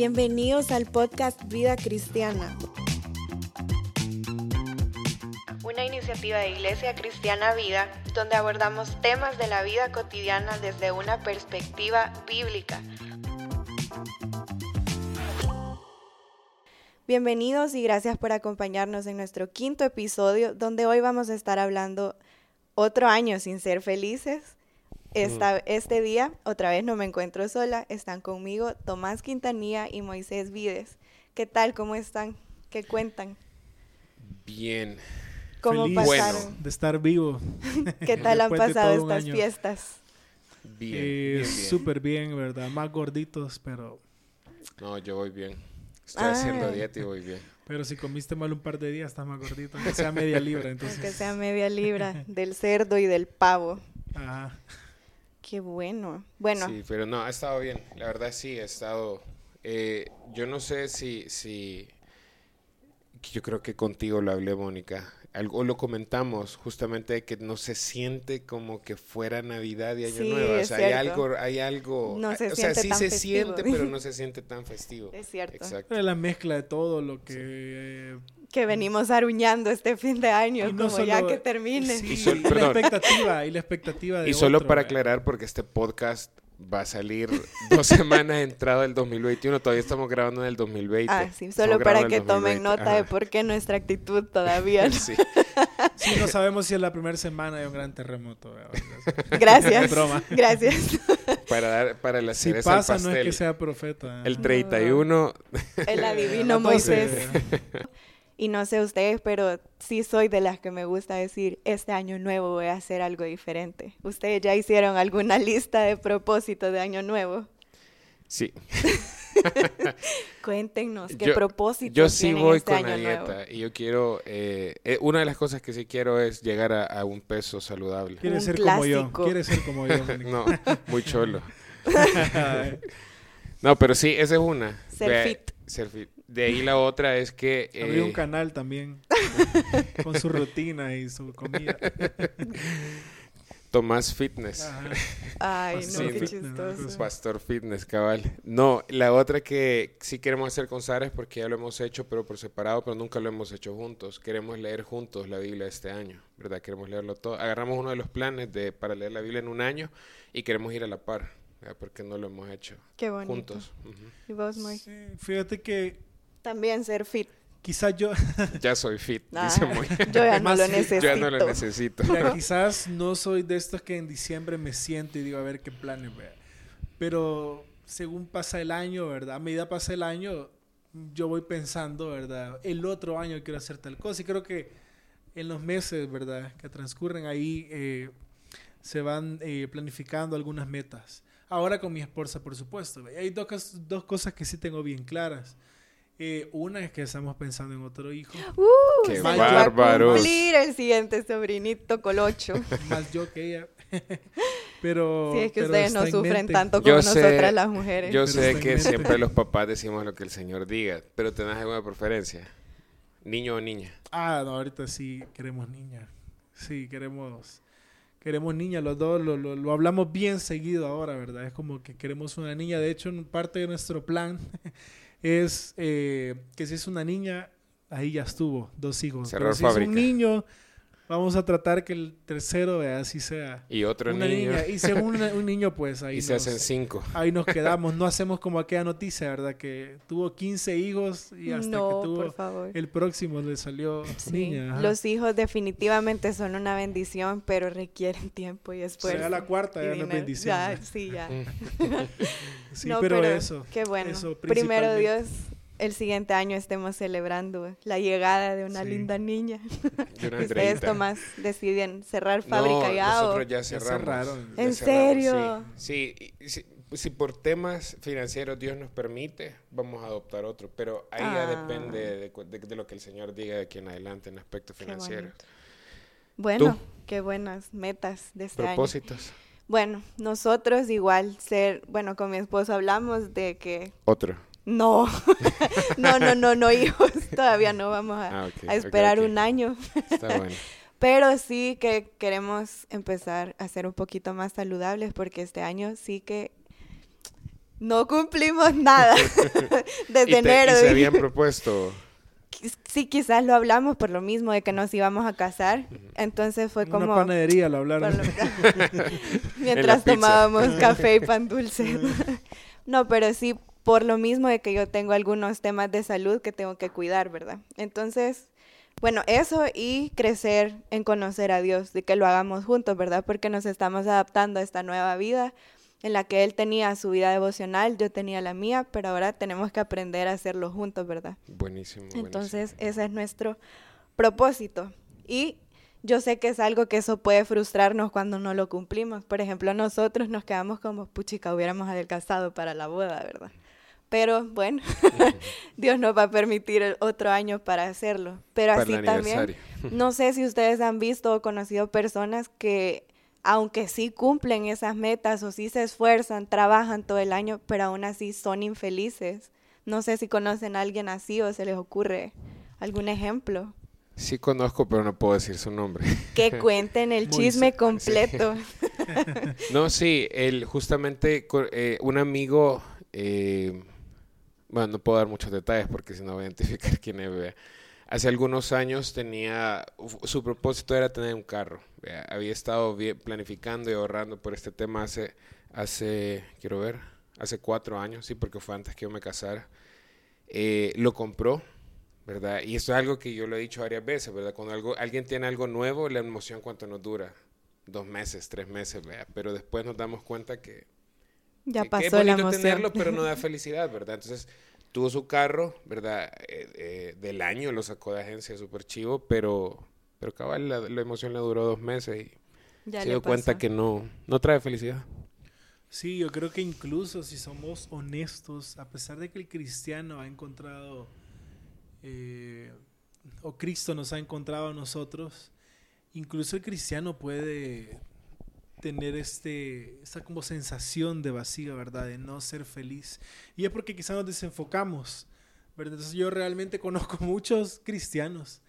Bienvenidos al podcast Vida Cristiana. Una iniciativa de Iglesia Cristiana Vida donde abordamos temas de la vida cotidiana desde una perspectiva bíblica. Bienvenidos y gracias por acompañarnos en nuestro quinto episodio donde hoy vamos a estar hablando otro año sin ser felices esta, Este día, otra vez no me encuentro sola, están conmigo Tomás Quintanilla y Moisés Vides. ¿Qué tal? ¿Cómo están? ¿Qué cuentan? Bien. ¿Cómo Feliz pasaron? De estar vivo. ¿Qué tal han pasado estas fiestas? Bien. Eh, Súper bien, ¿verdad? Más gorditos, pero... No, yo voy bien. Estoy haciendo ah. dieta y voy bien. Pero si comiste mal un par de días, estás más gordito. Que sea media libra, entonces. Que sea media libra del cerdo y del pavo. Ajá. Qué bueno. Bueno. Sí, pero no, ha estado bien. La verdad sí, ha estado... Eh, yo no sé si, si... Yo creo que contigo lo hablé, Mónica. Algo lo comentamos justamente que no se siente como que fuera Navidad y Año Nuevo. O sea, hay algo, hay algo. No se o sea, sí se siente, pero no se siente tan festivo. Es cierto. Exacto. La mezcla de todo lo que eh, que venimos aruñando este fin de año, como ya que termine. y la expectativa, y la expectativa de Y solo para aclarar, porque este podcast va a salir dos semanas entrado el 2021, todavía estamos grabando en el 2020. Ah, sí, solo para que tomen nota de por qué nuestra actitud todavía no. sí. sí. no sabemos si es la primera semana de un gran terremoto. Gracias. Gracias. Para dar, para la Si pasa, no es que sea profeta. El 31. El adivino Moisés. Y no sé ustedes, pero sí soy de las que me gusta decir, este año nuevo voy a hacer algo diferente. ¿Ustedes ya hicieron alguna lista de propósitos de año nuevo? Sí. Cuéntenos, ¿qué propósitos Yo sí voy este con la dieta y yo quiero, eh, eh, una de las cosas que sí quiero es llegar a, un peso saludable. Quiere ser como yo, quiere ser como yo. no, muy cholo. no, pero sí, esa es una. Ser fit. Ser fit. De ahí la otra es que... Eh, un canal también con su rutina y su comida. Tomás Fitness. Ay, no, qué chistoso. Pastor Fitness, cabal. No, la otra que sí queremos hacer con Sara es porque ya lo hemos hecho, pero por separado, pero nunca lo hemos hecho juntos. Queremos leer juntos la Biblia este año, ¿verdad? Queremos leerlo todo. Agarramos uno de los planes de, para leer la Biblia en un año y queremos ir a la par, porque no lo hemos hecho Qué juntos. ¿Y vos, Mike? Sí, fíjate que también ser fit. Quizás yo... ya soy fit, ah, dice muy... Yo ya no lo necesito. Yo ya no lo necesito. quizás no soy de estos que en diciembre me siento y digo, a ver qué planes, ¿verdad? Pero según pasa el año, ¿verdad? A medida pasa el año, yo voy pensando, ¿verdad? El otro año quiero hacer tal cosa. Y creo que en los meses, ¿verdad? Que transcurren ahí, eh, se van eh, planificando algunas metas. Ahora con mi esposa, por supuesto. Hay dos, dos cosas que sí tengo bien claras. Eh, una es que estamos pensando en otro hijo. Uh, ¡Qué bárbaro! cumplir el siguiente sobrinito colocho. Más yo que ella. pero. Sí, es que ustedes no sufren tanto como nosotras las mujeres. Yo sé que siempre los papás decimos lo que el Señor diga, pero ¿tenés alguna preferencia? ¿Niño o niña? Ah, no, ahorita sí queremos niña. Sí, queremos. Queremos niña, los dos lo, lo, lo hablamos bien seguido ahora, ¿verdad? Es como que queremos una niña. De hecho, parte de nuestro plan es eh, que si es una niña, ahí ya estuvo, dos hijos. Pero si es un niño, vamos a tratar que el tercero así sea. Y otro niño. Y según un, niño, pues ahí. Y se hacen cinco. Ahí nos quedamos. No hacemos como aquella noticia, ¿verdad? Que tuvo 15 hijos y hasta que tuvo el próximo le salió niña. Los hijos definitivamente son una bendición, pero requieren tiempo y esfuerzo. Sea la cuarta, ya no es bendición. Ya, sí, ya. sí, pero, eso. Qué bueno. Primero Dios el siguiente año estemos celebrando la llegada de una linda niña. Ustedes, Tomás, deciden cerrar fábrica ya nosotros ya cerramos. ¿En serio? Sí, si por temas financieros Dios nos permite, vamos a adoptar otro, pero ahí ya ah. depende de, lo que el Señor diga de aquí en adelante en aspecto financiero. Bueno, qué buenas metas de este Propósitos. Bueno, nosotros igual ser, bueno, con mi esposo hablamos de que... Otro no, no, no, no, no, hijos, todavía no vamos a, ah, esperar un año. Está bueno. Pero sí que queremos empezar a ser un poquito más saludables porque este año sí que no cumplimos nada desde enero. ¿Y se habían propuesto? Sí, quizás lo hablamos por lo mismo de que nos íbamos a casar. Entonces fue como... Una panadería lo hablaron. Mientras tomábamos café y pan dulce. no, pero sí por lo mismo de que yo tengo algunos temas de salud que tengo que cuidar, ¿verdad? Entonces, bueno, eso y crecer en conocer a Dios, de que lo hagamos juntos, ¿verdad? Porque nos estamos adaptando a esta nueva vida en la que él tenía su vida devocional, yo tenía la mía, pero ahora tenemos que aprender a hacerlo juntos, ¿verdad? Buenísimo. Entonces, ese es nuestro propósito. Y yo sé que es algo que eso puede frustrarnos cuando no lo cumplimos. Por ejemplo, nosotros nos quedamos como, puchica, hubiéramos adelgazado para la boda, ¿verdad? Pero bueno, Dios nos va a permitir otro año para hacerlo. Pero así también, no sé si ustedes han visto o conocido personas que, aunque sí cumplen esas metas o sí se esfuerzan, trabajan todo el año, pero aún así son infelices. No sé si conocen a alguien así o se les ocurre algún ejemplo. Sí conozco, pero no puedo decir su nombre. Que cuenten el chisme completo. no, sí, él justamente eh, un amigo eh, bueno, no puedo dar muchos detalles porque si no voy a identificar quién es. Hace algunos años tenía, su propósito era tener un carro. Había estado planificando y ahorrando por este tema hace, hace, quiero ver, hace cuatro años, sí, porque fue antes que yo me casara. Eh, lo compró, ¿verdad? Y esto es algo que yo lo he dicho varias veces, ¿verdad? Cuando algo, alguien tiene algo nuevo, la emoción cuánto nos dura. Dos meses, tres meses, ¿verdad? Pero después nos damos cuenta que ya pasó la emoción. tenerlo, pero no da felicidad, ¿verdad? Entonces, tuvo su carro, ¿verdad? Eh, eh, del año lo sacó de agencia, súper chivo, pero, pero cabal, la, emoción le duró dos meses y se dio cuenta que no, no trae felicidad. Sí, yo creo que incluso si somos honestos, a pesar de que el cristiano ha encontrado, eh, o Cristo nos ha encontrado a nosotros, incluso el cristiano puede tener este, esta como sensación de vacío, ¿verdad? De no ser feliz. Y es porque quizás nos desenfocamos, ¿verdad? Entonces yo realmente conozco muchos cristianos,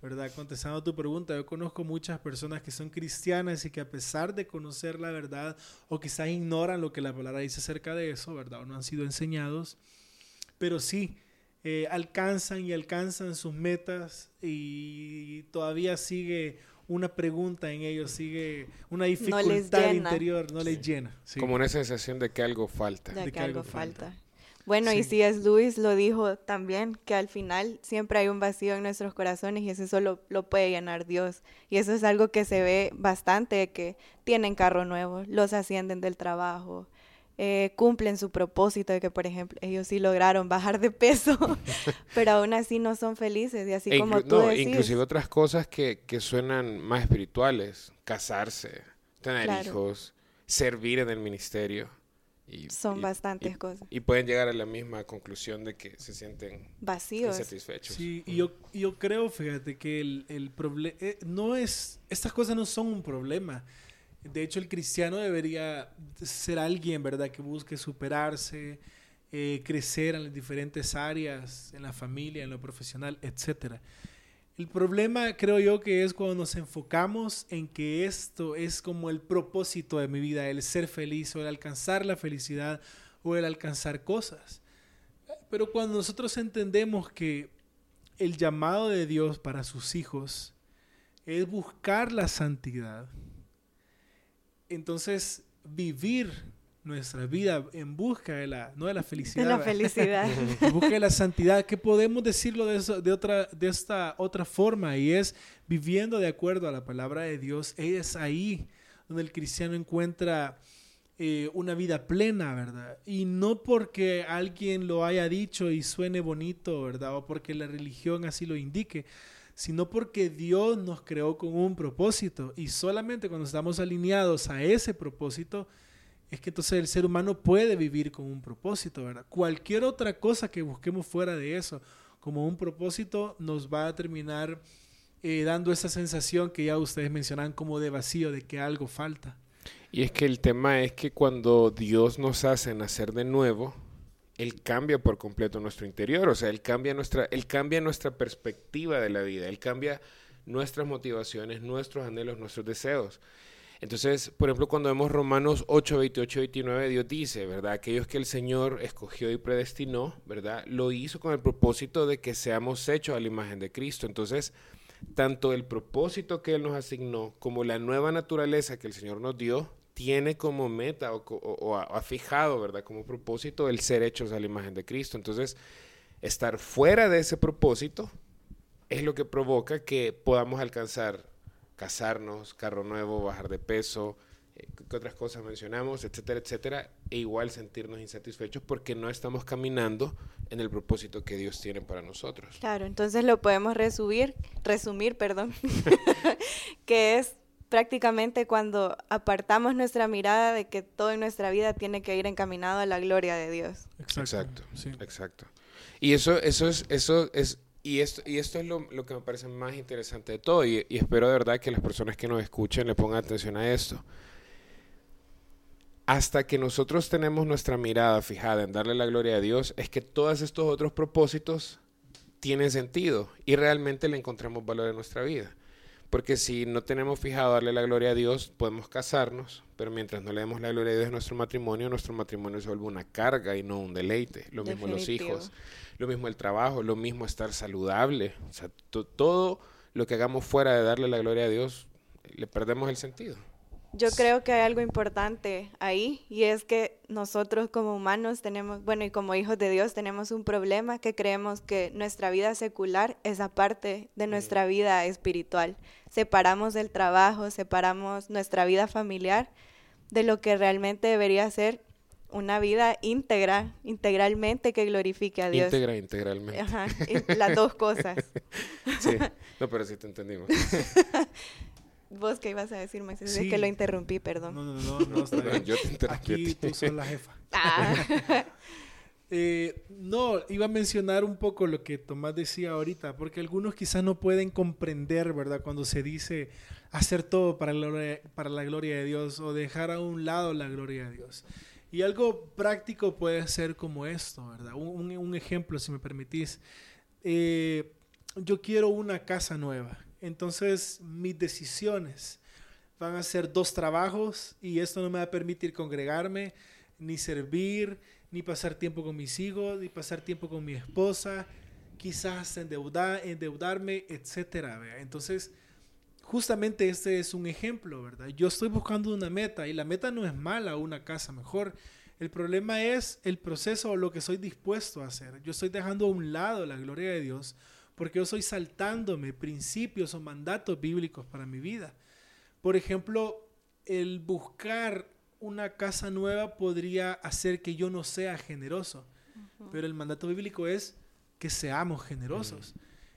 ¿verdad? Contestando tu pregunta, yo conozco muchas personas que son cristianas y que a pesar de conocer la verdad o quizás ignoran lo que la palabra dice acerca de eso, ¿verdad? O no han sido enseñados, pero sí. Eh, alcanzan y alcanzan sus metas y todavía sigue una pregunta en ellos, sigue una dificultad interior, no les llena. Como una sensación de que algo falta. De, que, algo falta. Bueno, y si es Luis lo dijo también, que al final siempre hay un vacío en nuestros corazones y eso solo lo puede llenar Dios. Y eso es algo que se ve bastante, que tienen carro nuevo, los ascienden del trabajo, eh, cumplen su propósito de que, por ejemplo, ellos sí lograron bajar de peso, pero aún así no son felices. Y así e como tú no, Inclusive otras cosas que, que, suenan más espirituales, casarse, tener hijos, servir en el ministerio. Y, son bastantes cosas. Y pueden llegar a la misma conclusión de que se sienten vacíos. Insatisfechos. Sí, y yo, yo creo, fíjate, que el, el problema eh, no es, estas cosas no son un problema de hecho, el cristiano debería ser alguien, ¿verdad?, que busque superarse, eh, crecer en las diferentes áreas, en la familia, en lo profesional, etc. El problema creo yo que es cuando nos enfocamos en que esto es como el propósito de mi vida, el ser feliz o el alcanzar la felicidad o el alcanzar cosas. Pero cuando nosotros entendemos que el llamado de Dios para sus hijos es buscar la santidad, entonces vivir nuestra vida en busca de la, no de la felicidad. De la felicidad. en busca de la santidad, que podemos decirlo de, de, otra, de esta otra forma, y es viviendo de acuerdo a la palabra de Dios, es ahí donde el cristiano encuentra eh, una vida plena, ¿verdad? Y no porque alguien lo haya dicho y suene bonito, ¿verdad? O porque la religión así lo indique, sino porque Dios nos creó con un propósito y solamente cuando estamos alineados a ese propósito es que entonces el ser humano puede vivir con un propósito, ¿verdad? Cualquier otra cosa que busquemos fuera de eso como un propósito nos va a terminar eh, dando esa sensación que ya ustedes mencionan como de vacío, de que algo falta. Y es que el tema es que cuando Dios nos hace nacer de nuevo, él cambia por completo nuestro interior, o sea, Él cambia nuestra, cambia nuestra perspectiva de la vida, Él cambia nuestras motivaciones, nuestros anhelos, nuestros deseos. Entonces, por ejemplo, cuando vemos Romanos 8, 28 29, Dios dice, ¿verdad? Aquellos que el Señor escogió y predestinó, ¿verdad? Lo hizo con el propósito de que seamos hechos a la imagen de Cristo. Entonces, tanto el propósito que Él nos asignó como la nueva naturaleza que el Señor nos dio, tiene como meta o, ha, fijado, ¿verdad? Como propósito el ser hechos a la imagen de Cristo. Entonces, estar fuera de ese propósito es lo que provoca que podamos alcanzar casarnos, carro nuevo, bajar de peso, eh, qué otras cosas mencionamos, etcétera, etcétera, e igual sentirnos insatisfechos porque no estamos caminando en el propósito que Dios tiene para nosotros. Claro, entonces lo podemos resumir, resumir, perdón, que es prácticamente cuando apartamos nuestra mirada de que todo en nuestra vida tiene que ir encaminado a la gloria de Dios. Exacto, exacto. Y eso, eso es, eso es y esto, y esto es lo, que me parece más interesante de todo, y, espero de verdad que las personas que nos escuchen le pongan atención a esto. Hasta que nosotros tenemos nuestra mirada fijada en darle la gloria a Dios, es que todos estos otros propósitos tienen sentido y realmente le encontramos valor en nuestra vida. Porque si no tenemos fijado darle la gloria a Dios, podemos casarnos, pero mientras no le demos la gloria a Dios a nuestro matrimonio, nuestro matrimonio se vuelve una carga y no un deleite. Lo mismo los hijos, lo mismo el trabajo, lo mismo estar saludable. O sea, todo lo que hagamos fuera de darle la gloria a Dios, le perdemos el sentido. Yo creo que hay algo importante ahí y es que nosotros como humanos tenemos, bueno, y como hijos de Dios tenemos un problema que creemos que nuestra vida secular es aparte de nuestra vida espiritual. Separamos el trabajo, separamos nuestra vida familiar de lo que realmente debería ser una vida íntegra, integralmente que glorifique a Dios. Íntegra, integralmente. Ajá, las dos cosas. Sí, no, pero sí te entendimos. ¿Vos qué ibas a decir, Moisés? Es que lo interrumpí, perdón. No, no, no, no, está bien. Yo te interrumpí. Aquí tú sos la jefa. Ah. eh, no, iba a mencionar un poco lo que Tomás decía ahorita, porque algunos quizás no pueden comprender, ¿verdad? Cuando se dice hacer todo para la, gloria, para la gloria de Dios o dejar a un lado la gloria de Dios. Y algo práctico puede ser como esto, ¿verdad? Un, un ejemplo, si me permitís. Eh, yo quiero una casa nueva entonces mis decisiones van a ser dos trabajos y esto no me va a permitir congregarme, ni servir, ni pasar tiempo con mis hijos, ni pasar tiempo con mi esposa, quizás endeudar, endeudarme, etc. Entonces, justamente este es un ejemplo, ¿verdad? Yo estoy buscando una meta y la meta no es mala, una casa mejor. El problema es el proceso o lo que soy dispuesto a hacer. Yo estoy dejando a un lado la gloria de Dios porque yo estoy saltándome principios o mandatos bíblicos para mi vida. Por ejemplo, el buscar una casa nueva podría hacer que yo no sea generoso, pero el mandato bíblico es que seamos generosos.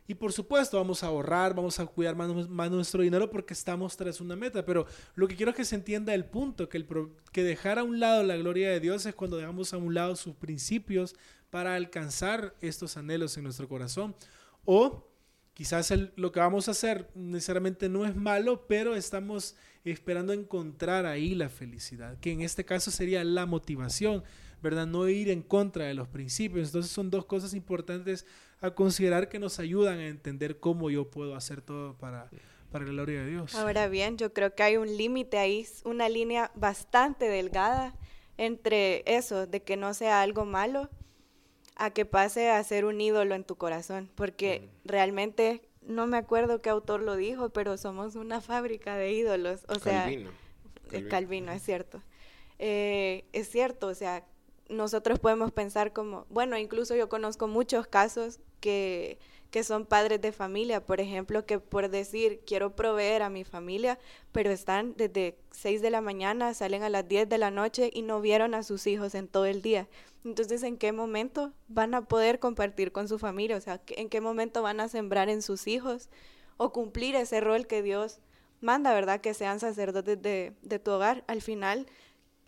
Y por supuesto vamos a ahorrar, vamos a cuidar más, nuestro dinero porque estamos tras una meta. Pero lo que quiero es que se entienda el punto, que, el que dejar a un lado la gloria de Dios es cuando dejamos a un lado sus principios para alcanzar estos anhelos en nuestro corazón. O quizás lo que vamos a hacer necesariamente no es malo, pero estamos esperando encontrar ahí la felicidad, que en este caso sería la motivación, ¿verdad? No ir en contra de los principios. Entonces son dos cosas importantes a considerar que nos ayudan a entender cómo yo puedo hacer todo para, para la gloria de Dios. Ahora bien, yo creo que hay un límite ahí, una línea bastante delgada entre eso, de que no sea algo malo a que pase a ser un ídolo en tu corazón, porque realmente no me acuerdo qué autor lo dijo, pero somos una fábrica de ídolos, o sea, Calvino, Calvino. Es cierto. Eh, es cierto, o sea, nosotros podemos pensar como, bueno, incluso yo conozco muchos casos que que son padres de familia, por ejemplo, que por decir quiero proveer a mi familia, pero están desde 6 de la mañana, salen a las 10 de la noche y no vieron a sus hijos en todo el día. Entonces, ¿en qué momento van a poder compartir con su familia? O sea, ¿en qué momento van a sembrar en sus hijos o cumplir ese rol que Dios manda, verdad? Que sean sacerdotes de, de tu hogar. Al final,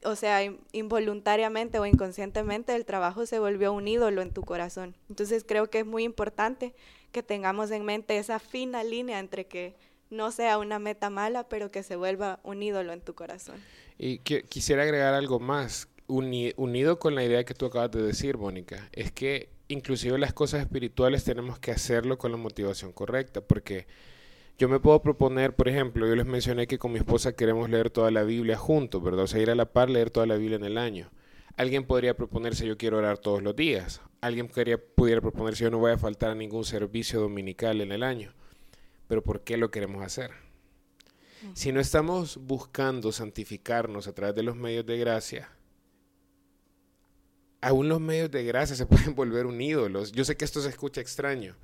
o sea, involuntariamente o inconscientemente el trabajo se volvió un ídolo en tu corazón. Entonces creo que es muy importante que tengamos en mente esa fina línea entre que no sea una meta mala, pero que se vuelva un ídolo en tu corazón. Y quisiera agregar algo más, unido con la idea que tú acabas de decir, Mónica, es que inclusive las cosas espirituales tenemos que hacerlo con la motivación correcta, porque Yo me puedo proponer, por ejemplo, yo les mencioné que con mi esposa queremos leer toda la Biblia juntos, ¿verdad? O sea, ir a la par, leer toda la Biblia en el año. Alguien podría proponerse yo quiero orar todos los días. Alguien podría, pudiera proponerse yo no voy a faltar a ningún servicio dominical en el año. Pero ¿por qué lo queremos hacer? Si no estamos buscando santificarnos a través de los medios de gracia, aún los medios de gracia se pueden volver un ídolo. Yo sé que esto se escucha extraño,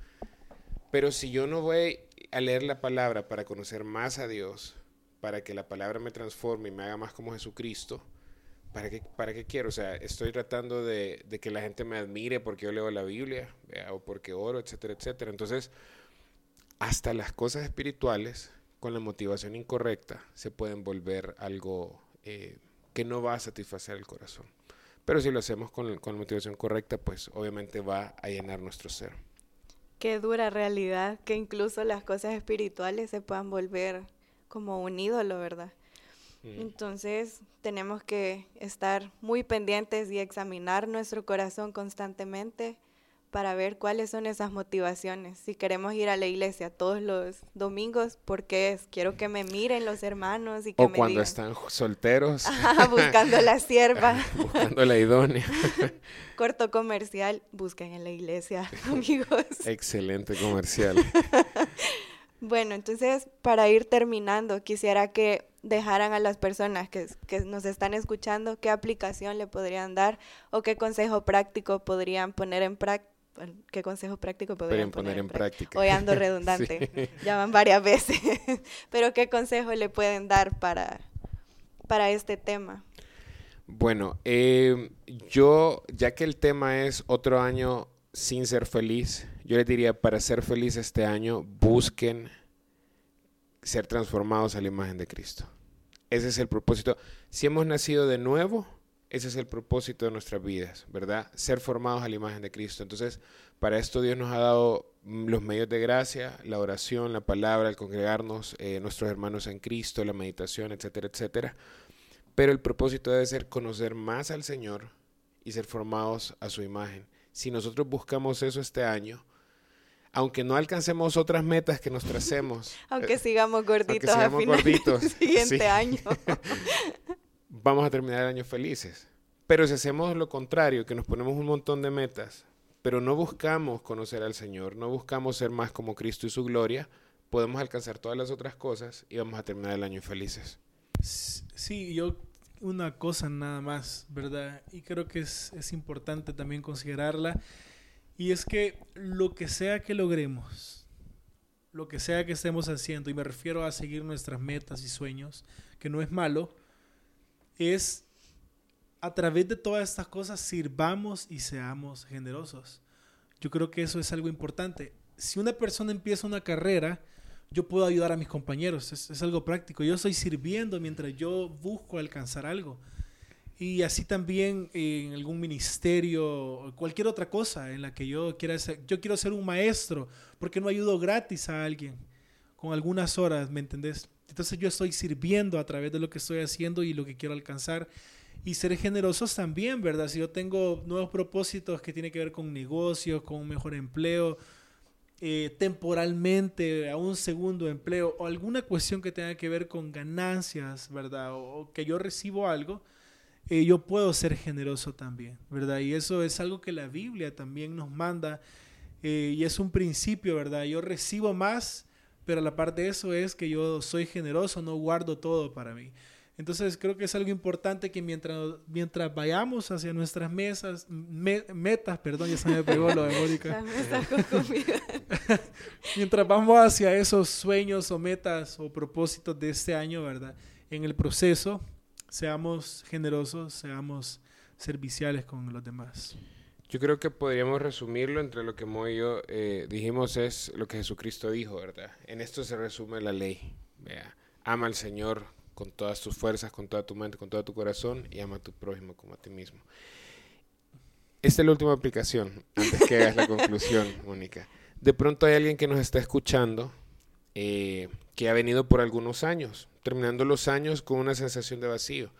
pero si yo no voy a leer la palabra para conocer más a Dios, para que la palabra me transforme y me haga más como Jesucristo, ¿para qué, para qué quiero? O sea, estoy tratando de, de que la gente me admire porque yo leo la Biblia o porque oro, etcétera, etcétera. Entonces, hasta las cosas espirituales con la motivación incorrecta se pueden volver algo eh, que no va a satisfacer el corazón. Pero si lo hacemos con, con la motivación correcta, pues obviamente va a llenar nuestro ser. Qué dura realidad que incluso las cosas espirituales se puedan volver como un ídolo, ¿verdad? Mm. Entonces tenemos que estar muy pendientes y examinar nuestro corazón constantemente para ver cuáles son esas motivaciones. Si queremos ir a la iglesia todos los domingos, ¿por qué es? Quiero que me miren los hermanos y que o cuando están solteros. buscando la sierva. buscando la idónea. Corto comercial, busquen en la iglesia, amigos. Excelente comercial. bueno, entonces, para ir terminando, quisiera que dejaran a las personas que, que, nos están escuchando qué aplicación le podrían dar o qué consejo práctico podrían poner en práctica qué consejo práctico podrían poner, en práctica. Hoy ando redundante, ya van varias veces, pero qué consejo le pueden dar para, para este tema. Bueno, eh, yo, ya que el tema es otro año sin ser feliz, yo les diría, para ser feliz este año, busquen ser transformados a la imagen de Cristo. Ese es el propósito. Si hemos nacido de nuevo, ese es el propósito de nuestras vidas, ¿verdad? Ser formados a la imagen de Cristo. Entonces, para esto Dios nos ha dado mm, los medios de gracia, la oración, la palabra, el congregarnos, eh, nuestros hermanos en Cristo, la meditación, etcétera, etcétera. Pero el propósito debe ser conocer más al Señor y ser formados a su imagen. Si nosotros buscamos eso este año, aunque no alcancemos otras metas que nos tracemos, aunque sigamos gorditos, a gorditos siguiente año, vamos a terminar el año felices. Pero si hacemos lo contrario, que nos ponemos un montón de metas, pero no buscamos conocer al Señor, no buscamos ser más como Cristo y su gloria, podemos alcanzar todas las otras cosas y vamos a terminar el año felices. Sí, yo una cosa nada más, ¿verdad? Y creo que es, es importante también considerarla, y es que lo que sea que logremos, lo que sea que estemos haciendo, y me refiero a seguir nuestras metas y sueños, que no es malo, es a través de todas estas cosas sirvamos y seamos generosos. Yo creo que eso es algo importante. Si una persona empieza una carrera, yo puedo ayudar a mis compañeros, es, algo práctico. Yo estoy sirviendo mientras yo busco alcanzar algo. Y así también en algún ministerio cualquier otra cosa en la que yo quiera ser. Yo quiero ser un maestro porque no ayudo gratis a alguien con algunas horas, ¿me entendés? Entonces yo estoy sirviendo a través de lo que estoy haciendo y lo que quiero alcanzar. Y ser generosos también, ¿verdad? Si yo tengo nuevos propósitos que tienen que ver con negocios, con un mejor empleo, eh, temporalmente a un segundo empleo o alguna cuestión que tenga que ver con ganancias, ¿verdad? O, que yo recibo algo, eh, yo puedo ser generoso también, ¿verdad? Y eso es algo que la Biblia también nos manda eh, y es un principio, ¿verdad? Yo recibo más pero la parte de eso es que yo soy generoso, no guardo todo para mí. Entonces creo que es algo importante que mientras, mientras vayamos hacia nuestras mesas, metas, perdón, ya se me pegó lo de Mónica. mientras vamos hacia esos sueños o metas o propósitos de este año, ¿verdad? En el proceso, seamos generosos, seamos serviciales con los demás. Yo creo que podríamos resumirlo entre lo que Mo y yo eh, dijimos es lo que Jesucristo dijo, ¿verdad? En esto se resume la ley. Vea, ama al Señor con todas tus fuerzas, con toda tu mente, con todo tu corazón y ama a tu prójimo como a ti mismo. Esta es la última aplicación, antes que hagas la conclusión, Mónica. De pronto hay alguien que nos está escuchando eh, que ha venido por algunos años, terminando los años con una sensación de vacío.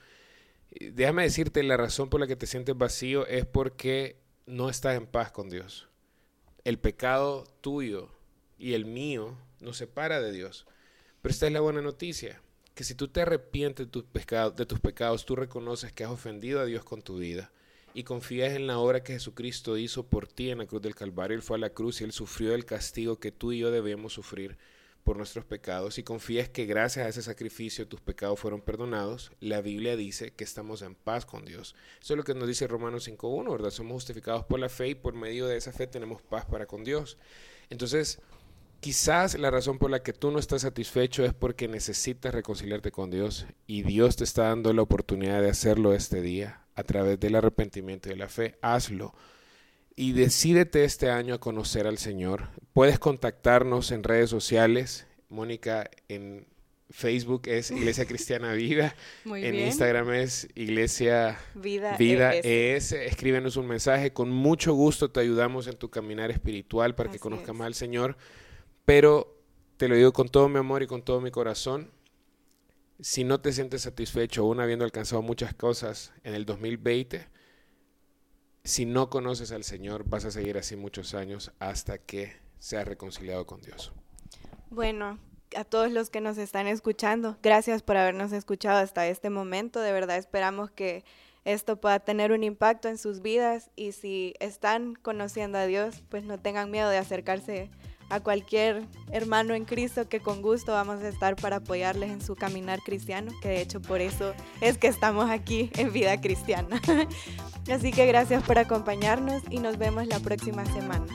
Déjame decirte, la razón por la que te sientes vacío es porque no estás en paz con Dios. El pecado tuyo y el mío nos separa de Dios. Pero esta es la buena noticia, que si tú te arrepientes de tus, pecados, tú reconoces que has ofendido a Dios con tu vida y confías en la obra que Jesucristo hizo por ti en la cruz del Calvario. Él fue a la cruz y Él sufrió el castigo que tú y yo debemos sufrir por nuestros pecados y confías que gracias a ese sacrificio tus pecados fueron perdonados, la Biblia dice que estamos en paz con Dios. Eso es lo que nos dice Romanos 5.1, ¿verdad? Somos justificados por la fe y por medio de esa fe tenemos paz para con Dios. Entonces, Quizás la razón por la que tú no estás satisfecho es porque necesitas reconciliarte con Dios y Dios te está dando la oportunidad de hacerlo este día a través del arrepentimiento y de la fe. Hazlo y decídete este año a conocer al Señor. Puedes contactarnos en redes sociales. Mónica en Facebook es Iglesia Cristiana Vida. en Instagram es Iglesia Vida, Vida ES. Escríbenos un mensaje. Con mucho gusto te ayudamos en tu caminar espiritual para que conozcas más al Señor. Pero te lo digo con todo mi amor y con todo mi corazón, si no te sientes satisfecho aún habiendo alcanzado muchas cosas en el 2020, si no conoces al Señor, vas a seguir así muchos años hasta que seas reconciliado con Dios. Bueno, a todos los que nos están escuchando, gracias por habernos escuchado hasta este momento. De verdad esperamos que esto pueda tener un impacto en sus vidas y si están conociendo a Dios, pues no tengan miedo de acercarse a cualquier hermano en Cristo que con gusto vamos a estar para apoyarles en su caminar cristiano, que de hecho por eso es que estamos aquí en Vida Cristiana. Así que gracias por acompañarnos y nos vemos la próxima semana.